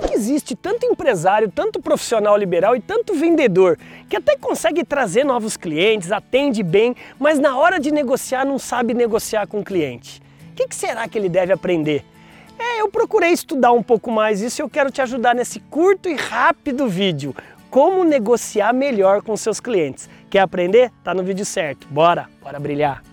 que, que existe tanto empresário, tanto profissional liberal e tanto vendedor que até consegue trazer novos clientes, atende bem, mas na hora de negociar não sabe negociar com o cliente? O que, que será que ele deve aprender? É, eu procurei estudar um pouco mais isso e eu quero te ajudar nesse curto e rápido vídeo. Como negociar melhor com seus clientes. Quer aprender? Tá no vídeo certo. Bora, bora brilhar.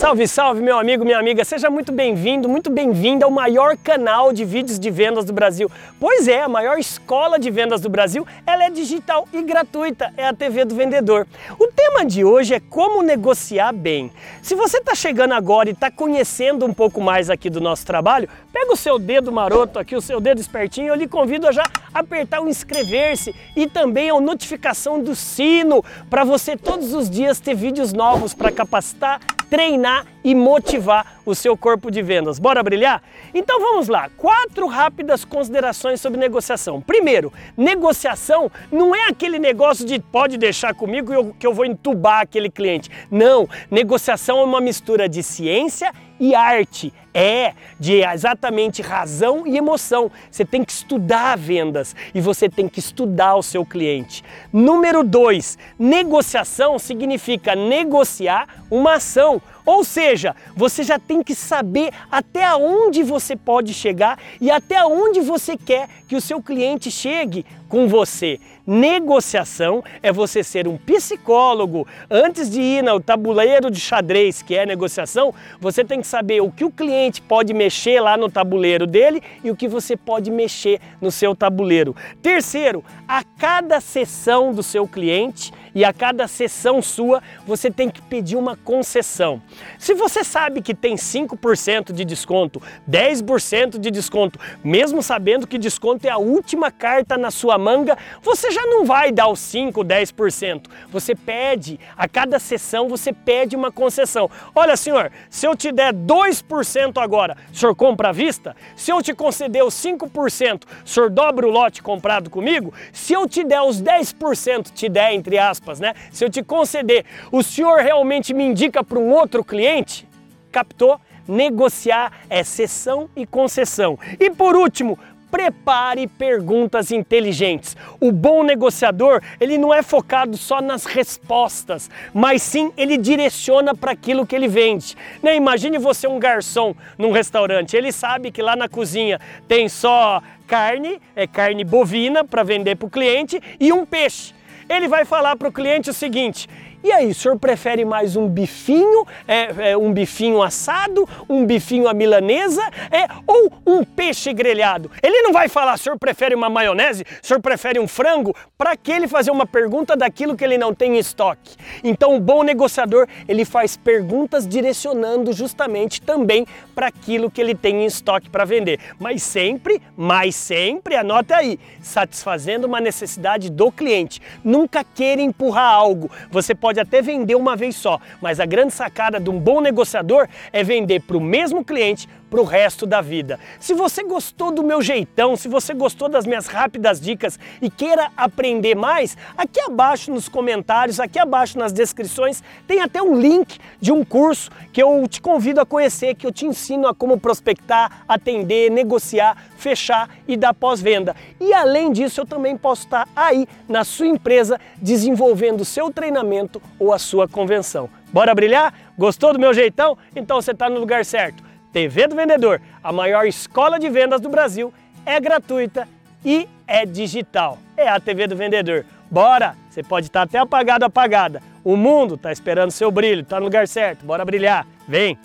Salve, salve, meu amigo, minha amiga, seja muito bem-vindo, muito bem-vinda ao maior canal de vídeos de vendas do Brasil. Pois é, a maior escola de vendas do Brasil, ela é digital e gratuita, é a TV do Vendedor. O tema de hoje é como negociar bem. Se você está chegando agora e está conhecendo um pouco mais aqui do nosso trabalho, pega o seu dedo maroto aqui, o seu dedo espertinho, eu lhe convido a já apertar o inscrever-se e também a notificação do sino para você todos os dias ter vídeos novos para capacitar treinar e motivar o seu corpo de vendas. Bora brilhar? Então vamos lá, quatro rápidas considerações sobre negociação. Primeiro, negociação não é aquele negócio de pode deixar comigo que eu vou entubar aquele cliente. Não, negociação é uma mistura de ciência e arte. É, de exatamente razão e emoção. Você tem que estudar vendas e você tem que estudar o seu cliente. Número dois, negociação significa negociar uma ação. Ou seja, você já tem que saber até onde você pode chegar e até onde você quer que o seu cliente chegue com você. Negociação é você ser um psicólogo. Antes de ir no tabuleiro de xadrez, que é negociação, você tem que saber o que o cliente pode mexer lá no tabuleiro dele e o que você pode mexer no seu tabuleiro. Terceiro, a cada sessão do seu cliente e a cada sessão sua, você tem que pedir uma concessão. Se você sabe que tem 5% de desconto, 10% de desconto, mesmo sabendo que desconto é a última carta na sua manga, você já não vai dar os 5, 10%. Você pede, a cada sessão você pede uma concessão. Olha, senhor, se eu te der 2% agora, o senhor compra à vista? Se eu te conceder os 5%, o senhor dobra o lote comprado comigo? Se eu te der os 10%, te der entre aspas, né? Se eu te conceder, o senhor realmente me indica para um outro cliente? Captou? Negociar é cessão e concessão. E por último, prepare perguntas inteligentes. O bom negociador, ele não é focado só nas respostas, mas sim ele direciona para aquilo que ele vende. Né? Imagine você um garçom num restaurante, ele sabe que lá na cozinha tem só carne, é carne bovina para vender para o cliente e um peixe. Ele vai falar para o cliente o seguinte: e aí, o senhor prefere mais um bifinho, é, é, um bifinho assado, um bifinho à milanesa, é, ou um peixe grelhado? Ele não vai falar, o senhor prefere uma maionese, o senhor prefere um frango? Para que ele fazer uma pergunta daquilo que ele não tem em estoque? Então, o bom negociador, ele faz perguntas direcionando justamente também para aquilo que ele tem em estoque para vender. Mas sempre, mas sempre, anota aí, satisfazendo uma necessidade do cliente. Nunca queira empurrar algo. Você pode pode até vender uma vez só, mas a grande sacada de um bom negociador é vender para o mesmo cliente para o resto da vida. Se você gostou do meu jeitão, se você gostou das minhas rápidas dicas e queira aprender mais, aqui abaixo nos comentários, aqui abaixo nas descrições, tem até um link de um curso que eu te convido a conhecer, que eu te ensino a como prospectar, atender, negociar, fechar e dar pós-venda. E além disso, eu também posso estar aí na sua empresa desenvolvendo o seu treinamento ou a sua convenção. Bora brilhar? Gostou do meu jeitão? Então você está no lugar certo. TV do Vendedor, a maior escola de vendas do Brasil, é gratuita e é digital. É a TV do Vendedor. Bora! Você pode estar até apagado, apagada. O mundo está esperando seu brilho, está no lugar certo. Bora brilhar. Vem!